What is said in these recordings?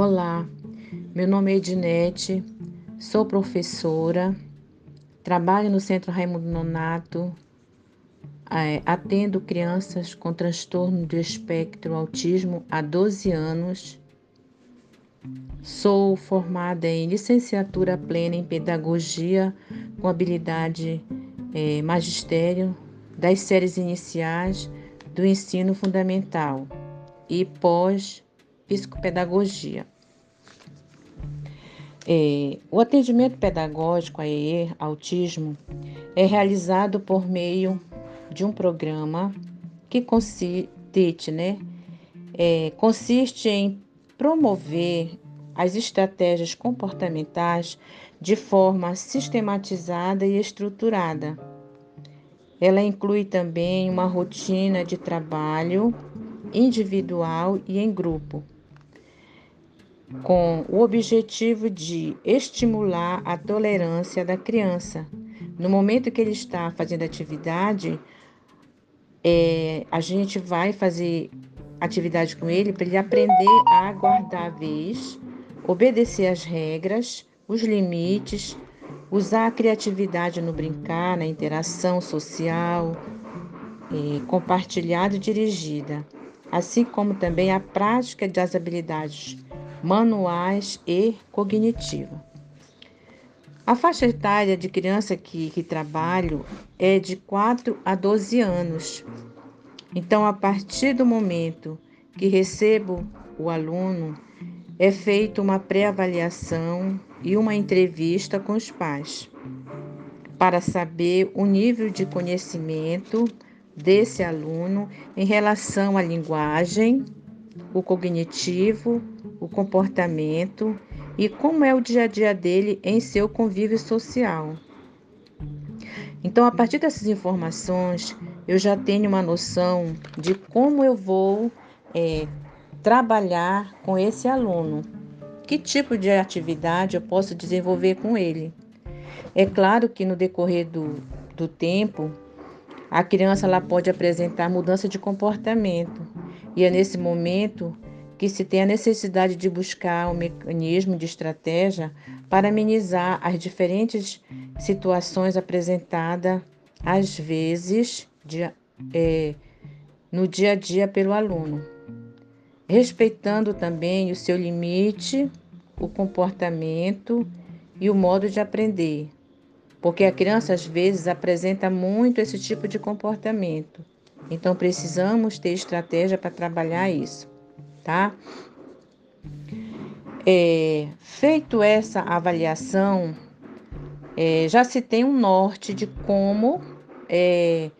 Olá, meu nome é Ednete, sou professora, trabalho no Centro Raimundo Nonato, é, atendo crianças com transtorno de espectro autismo há 12 anos. Sou formada em licenciatura plena em pedagogia com habilidade é, magistério das séries iniciais do ensino fundamental e pós psicopedagogia. É, o atendimento pedagógico a EE, autismo, é realizado por meio de um programa que consiste, né, é, consiste em promover as estratégias comportamentais de forma sistematizada e estruturada. Ela inclui também uma rotina de trabalho individual e em grupo com o objetivo de estimular a tolerância da criança. No momento que ele está fazendo atividade, é, a gente vai fazer atividade com ele para ele aprender a guardar a vez, obedecer às regras, os limites, usar a criatividade no brincar, na interação social, é, compartilhada e dirigida, assim como também a prática das habilidades manuais e cognitiva. A faixa etária de criança que, que trabalho é de 4 a 12 anos. Então, a partir do momento que recebo o aluno, é feita uma pré-avaliação e uma entrevista com os pais para saber o nível de conhecimento desse aluno em relação à linguagem, o cognitivo, o comportamento e como é o dia a dia dele em seu convívio social. Então, a partir dessas informações, eu já tenho uma noção de como eu vou é, trabalhar com esse aluno, que tipo de atividade eu posso desenvolver com ele. É claro que no decorrer do, do tempo, a criança ela pode apresentar mudança de comportamento, e é nesse momento que se tem a necessidade de buscar um mecanismo de estratégia para amenizar as diferentes situações apresentadas, às vezes, de, é, no dia a dia pelo aluno, respeitando também o seu limite, o comportamento e o modo de aprender, porque a criança às vezes apresenta muito esse tipo de comportamento. Então precisamos ter estratégia para trabalhar isso tá? É, feito essa avaliação, é, já se tem um norte de como é,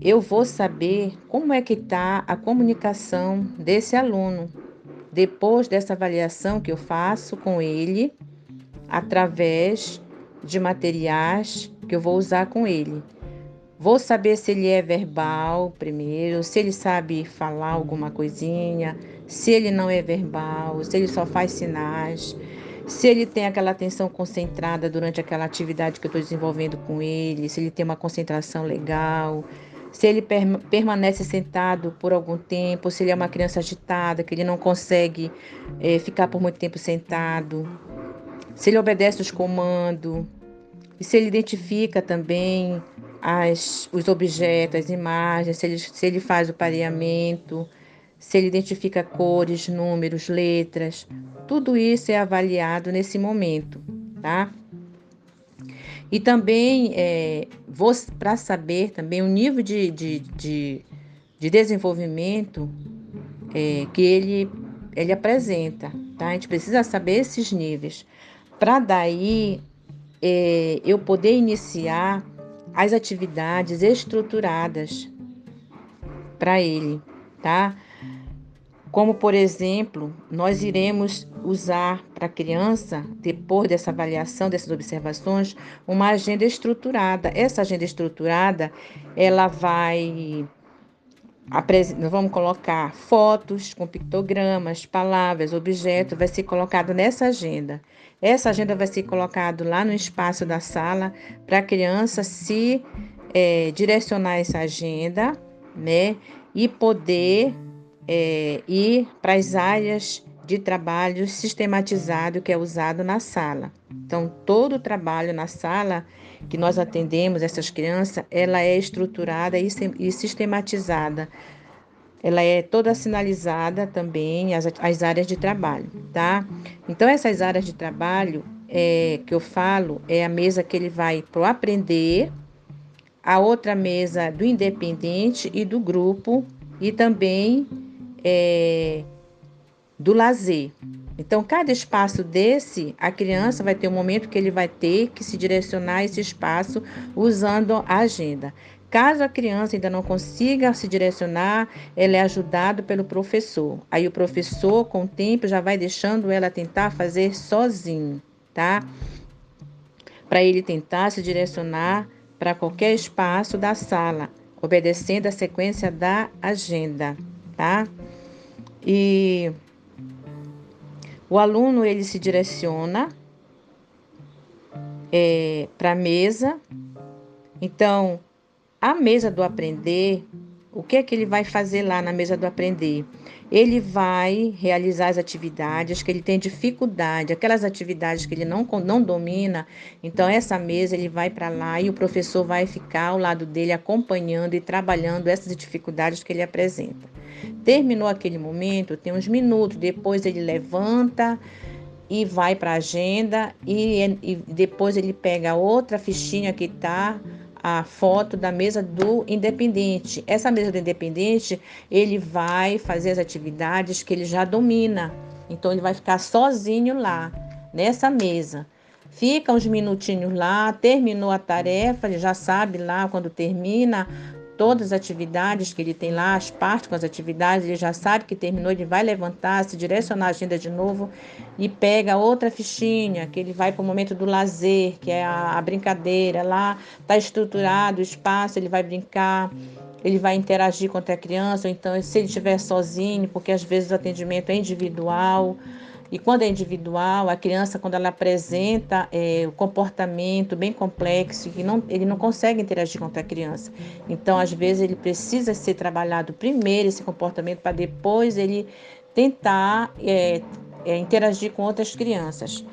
eu vou saber como é que está a comunicação desse aluno depois dessa avaliação que eu faço com ele através de materiais que eu vou usar com ele. Vou saber se ele é verbal primeiro, se ele sabe falar alguma coisinha, se ele não é verbal, se ele só faz sinais, se ele tem aquela atenção concentrada durante aquela atividade que eu estou desenvolvendo com ele, se ele tem uma concentração legal, se ele permanece sentado por algum tempo, se ele é uma criança agitada, que ele não consegue é, ficar por muito tempo sentado, se ele obedece os comandos, e se ele identifica também as, os objetos, as imagens, se ele, se ele faz o pareamento se ele identifica cores, números, letras, tudo isso é avaliado nesse momento, tá? E também é, para saber também o nível de, de, de, de desenvolvimento é, que ele, ele apresenta, tá? A gente precisa saber esses níveis para daí é, eu poder iniciar as atividades estruturadas para ele, tá? Como, por exemplo, nós iremos usar para a criança, depois dessa avaliação, dessas observações, uma agenda estruturada. Essa agenda estruturada, ela vai vamos colocar fotos com pictogramas, palavras, objetos, vai ser colocado nessa agenda. Essa agenda vai ser colocada lá no espaço da sala para a criança se é, direcionar essa agenda, né? E poder é, ir para as áreas de trabalho sistematizado que é usado na sala. Então, todo o trabalho na sala que nós atendemos essas crianças, ela é estruturada e sistematizada. Ela é toda sinalizada também as, as áreas de trabalho, tá? Então, essas áreas de trabalho é, que eu falo é a mesa que ele vai para o aprender, a outra mesa do independente e do grupo, e também é, do lazer. Então, cada espaço desse, a criança vai ter um momento que ele vai ter que se direcionar a esse espaço usando a agenda. Caso a criança ainda não consiga se direcionar, ela é ajudada pelo professor. Aí o professor, com o tempo, já vai deixando ela tentar fazer sozinho, tá? Para ele tentar se direcionar para qualquer espaço da sala, obedecendo a sequência da agenda, tá? E o aluno ele se direciona é, para a mesa. Então, a mesa do aprender, o que é que ele vai fazer lá na mesa do aprender? Ele vai realizar as atividades que ele tem dificuldade, aquelas atividades que ele não, não domina. Então, essa mesa ele vai para lá e o professor vai ficar ao lado dele acompanhando e trabalhando essas dificuldades que ele apresenta. Terminou aquele momento, tem uns minutos, depois ele levanta e vai para a agenda e, e, depois ele pega outra fichinha que está a foto da mesa do independente. Essa mesa do independente, ele vai fazer as atividades que ele já domina. Então ele vai ficar sozinho lá nessa mesa. Fica uns minutinhos lá, terminou a tarefa, ele já sabe lá quando termina todas as atividades que ele tem lá, as partes com as atividades, ele já sabe que terminou, ele vai levantar, se direcionar a agenda de novo e pega outra fichinha, que ele vai para o momento do lazer, que é a, a brincadeira. Lá está estruturado o espaço, ele vai brincar, ele vai interagir com a criança, ou então se ele estiver sozinho, porque às vezes o atendimento é individual. E quando é individual, a criança, quando ela apresenta é, o comportamento bem complexo, que não, ele não consegue interagir com a criança. Então, às vezes, ele precisa ser trabalhado primeiro esse comportamento para depois ele tentar é, é, interagir com outras crianças.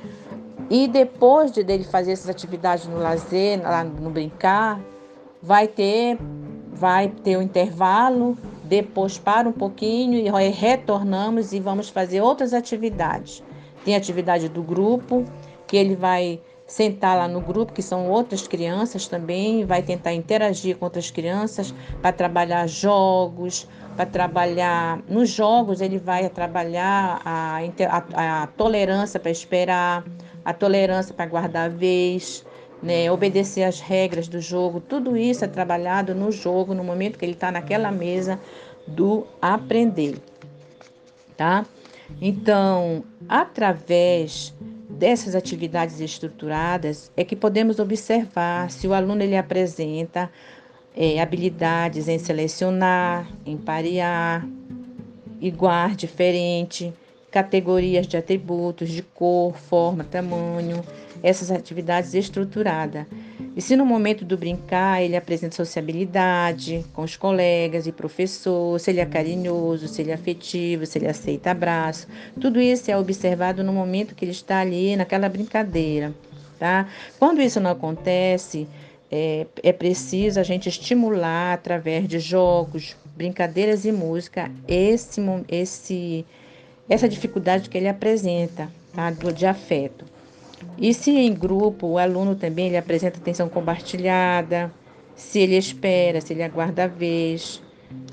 E depois de dele fazer essas atividades no lazer, lá no brincar, vai ter, vai ter o um intervalo depois para um pouquinho e retornamos e vamos fazer outras atividades. Tem atividade do grupo, que ele vai sentar lá no grupo, que são outras crianças também, vai tentar interagir com outras crianças para trabalhar jogos, para trabalhar. Nos jogos, ele vai trabalhar a, a, a tolerância para esperar, a tolerância para guardar a vez. Né, obedecer às regras do jogo, tudo isso é trabalhado no jogo, no momento que ele está naquela mesa do aprender, tá? Então, através dessas atividades estruturadas é que podemos observar se o aluno ele apresenta é, habilidades em selecionar, em parear, igual, diferente, categorias de atributos de cor, forma, tamanho, essas atividades estruturadas. E se no momento do brincar ele apresenta sociabilidade com os colegas e professor, se ele é carinhoso, se ele é afetivo, se ele aceita abraço, tudo isso é observado no momento que ele está ali naquela brincadeira, tá? Quando isso não acontece, é, é preciso a gente estimular através de jogos, brincadeiras e música esse, esse, essa dificuldade que ele apresenta, tá? de afeto. E se em grupo o aluno também ele apresenta atenção compartilhada, se ele espera, se ele aguarda a vez,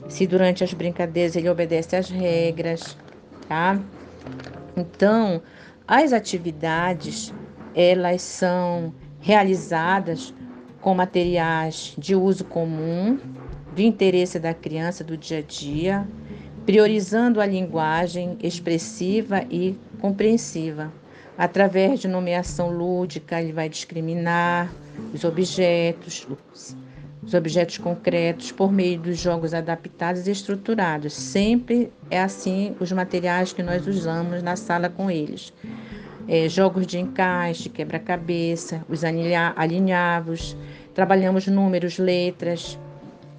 se durante as brincadeiras ele obedece às regras, tá? Então, as atividades, elas são realizadas com materiais de uso comum, de interesse da criança do dia a dia, priorizando a linguagem expressiva e compreensiva. Através de nomeação lúdica, ele vai discriminar os objetos, os objetos concretos por meio dos jogos adaptados e estruturados. Sempre é assim os materiais que nós usamos na sala com eles. É, jogos de encaixe, quebra-cabeça, os alinhavos, trabalhamos números, letras,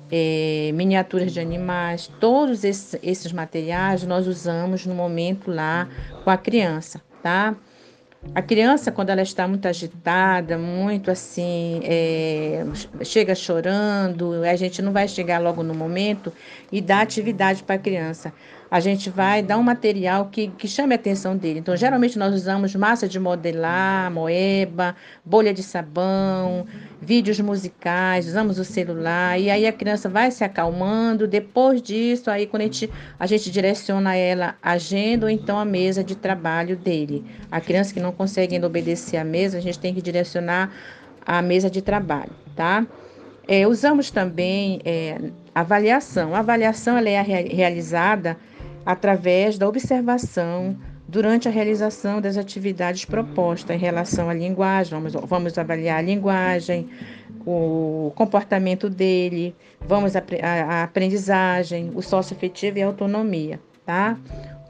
é, miniaturas de animais, todos esses, esses materiais nós usamos no momento lá com a criança, tá? A criança, quando ela está muito agitada, muito assim, é, chega chorando, a gente não vai chegar logo no momento e dar atividade para a criança a gente vai dar um material que, que chame a atenção dele. Então, geralmente nós usamos massa de modelar, moeba, bolha de sabão, vídeos musicais, usamos o celular, e aí a criança vai se acalmando. Depois disso, aí quando a gente, a gente direciona ela a agenda ou então a mesa de trabalho dele. A criança que não consegue obedecer à mesa, a gente tem que direcionar a mesa de trabalho, tá? É, usamos também é, avaliação. A avaliação ela é realizada através da observação durante a realização das atividades propostas em relação à linguagem. Vamos, vamos avaliar a linguagem, o comportamento dele, vamos a, a, a aprendizagem, o socioafetivo e a autonomia, tá?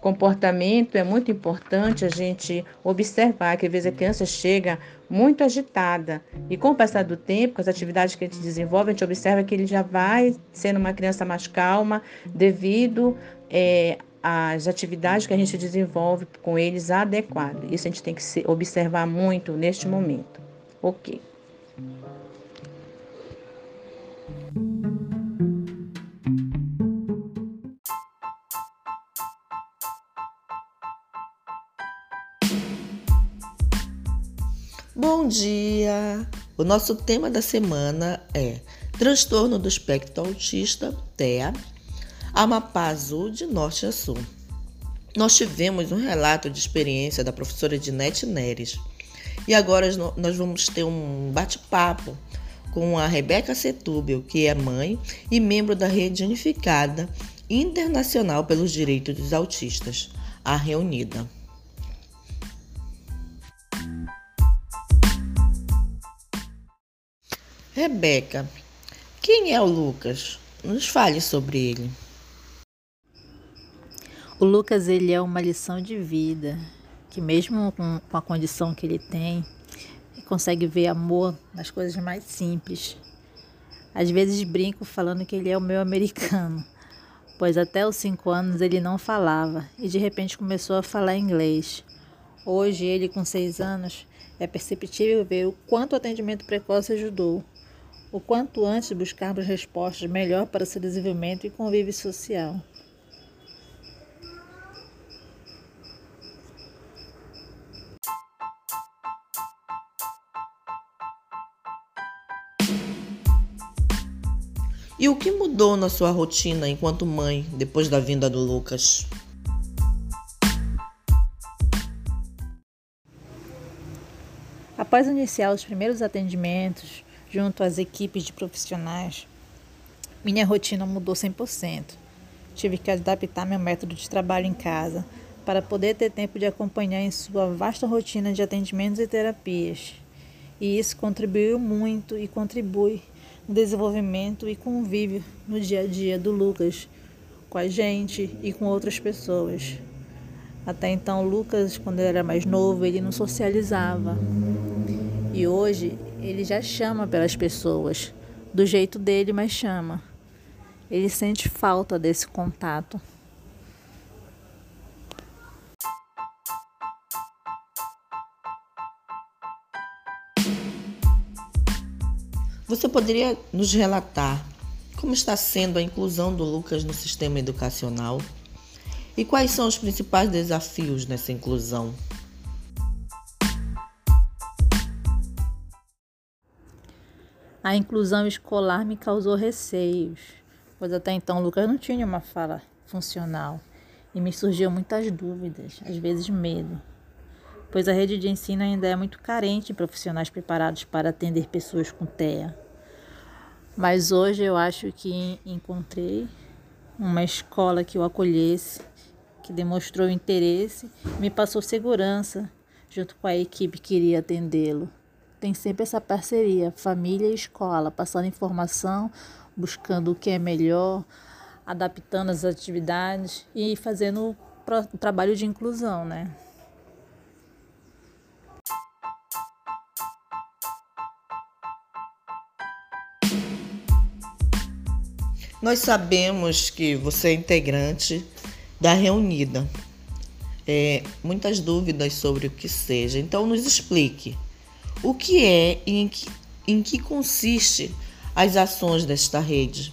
Comportamento é muito importante a gente observar que às vezes a criança chega muito agitada e com o passar do tempo, com as atividades que a gente desenvolve, a gente observa que ele já vai sendo uma criança mais calma devido é, as atividades que a gente desenvolve com eles adequado. Isso a gente tem que observar muito neste momento. Ok. Bom dia! O nosso tema da semana é Transtorno do Espectro Autista, TEA, Amapá Azul, de norte a sul. Nós tivemos um relato de experiência da professora Dinete Neres. E agora nós vamos ter um bate-papo com a Rebeca Setúbel, que é mãe e membro da Rede Unificada Internacional pelos Direitos dos Autistas, a Reunida. Rebeca, quem é o Lucas? Nos fale sobre ele. O Lucas ele é uma lição de vida, que mesmo com, a condição que ele tem, ele consegue ver amor nas coisas mais simples. Às vezes brinco falando que ele é o meu americano, pois até os cinco anos ele não falava e de repente começou a falar inglês. Hoje ele com seis anos é perceptível ver o quanto o atendimento precoce ajudou, o quanto antes buscarmos respostas melhor para seu desenvolvimento e convívio social. O que mudou na sua rotina enquanto mãe depois da vinda do Lucas? Após iniciar os primeiros atendimentos junto às equipes de profissionais, minha rotina mudou 100%. Tive que adaptar meu método de trabalho em casa para poder ter tempo de acompanhar em sua vasta rotina de atendimentos e terapias. E isso contribuiu muito e contribui desenvolvimento e convívio no dia a dia do Lucas com a gente e com outras pessoas. Até então, Lucas, quando ele era mais novo, ele não socializava. E hoje ele já chama pelas pessoas, do jeito dele, mas chama. Ele sente falta desse contato. Você poderia nos relatar como está sendo a inclusão do Lucas no sistema educacional e quais são os principais desafios nessa inclusão? A inclusão escolar me causou receios, pois até então o Lucas não tinha uma fala funcional e me surgiam muitas dúvidas, às vezes medo, pois a rede de ensino ainda é muito carente em profissionais preparados para atender pessoas com TEA. Mas hoje eu acho que encontrei uma escola que o acolhesse, que demonstrou interesse, me passou segurança junto com a equipe que iria atendê-lo. Tem sempre essa parceria, família e escola, passando informação, buscando o que é melhor, adaptando as atividades e fazendo o trabalho de inclusão, né? Nós sabemos que você é integrante da Reunida. É, muitas dúvidas sobre o que seja. Então, nos explique o que é e em que, em que consiste as ações desta rede.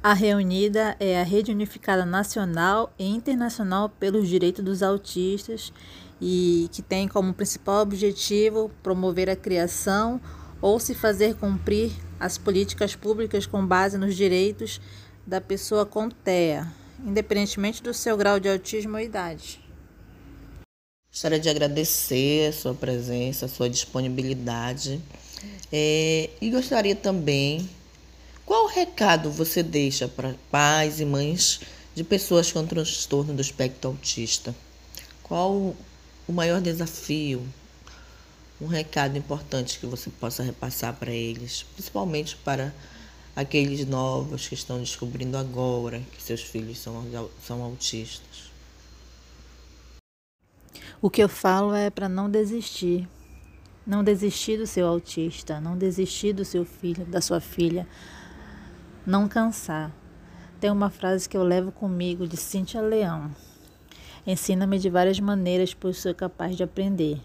A Reunida é a rede unificada nacional e internacional pelos direitos dos autistas e que tem como principal objetivo promover a criação ou se fazer cumprir as políticas públicas com base nos direitos da pessoa com TEA, independentemente do seu grau de autismo ou idade. Gostaria de agradecer a sua presença, a sua disponibilidade é, e gostaria também, qual recado você deixa para pais e mães de pessoas com transtorno do espectro autista? Qual o maior desafio, um recado importante que você possa repassar para eles, principalmente para aqueles novos que estão descobrindo agora que seus filhos são, são autistas? O que eu falo é para não desistir. Não desistir do seu autista, não desistir do seu filho, da sua filha. Não cansar. Tem uma frase que eu levo comigo de Cíntia Leão. Ensina-me de várias maneiras, pois sou capaz de aprender.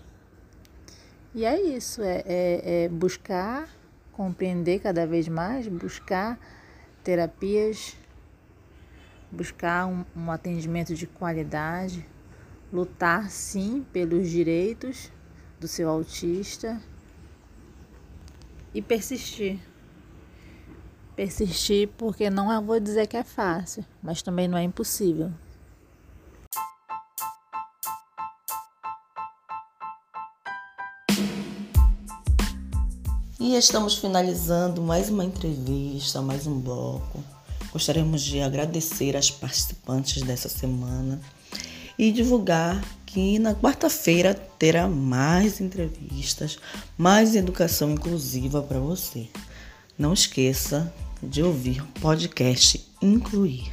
E é isso, é, é, é buscar compreender cada vez mais, buscar terapias, buscar um, um atendimento de qualidade, lutar sim pelos direitos do seu autista e persistir. Persistir porque não vou dizer que é fácil, mas também não é impossível. E estamos finalizando mais uma entrevista, mais um bloco. Gostaríamos de agradecer as participantes dessa semana e divulgar que na quarta-feira terá mais entrevistas, mais educação inclusiva para você. Não esqueça de ouvir o podcast Incluir.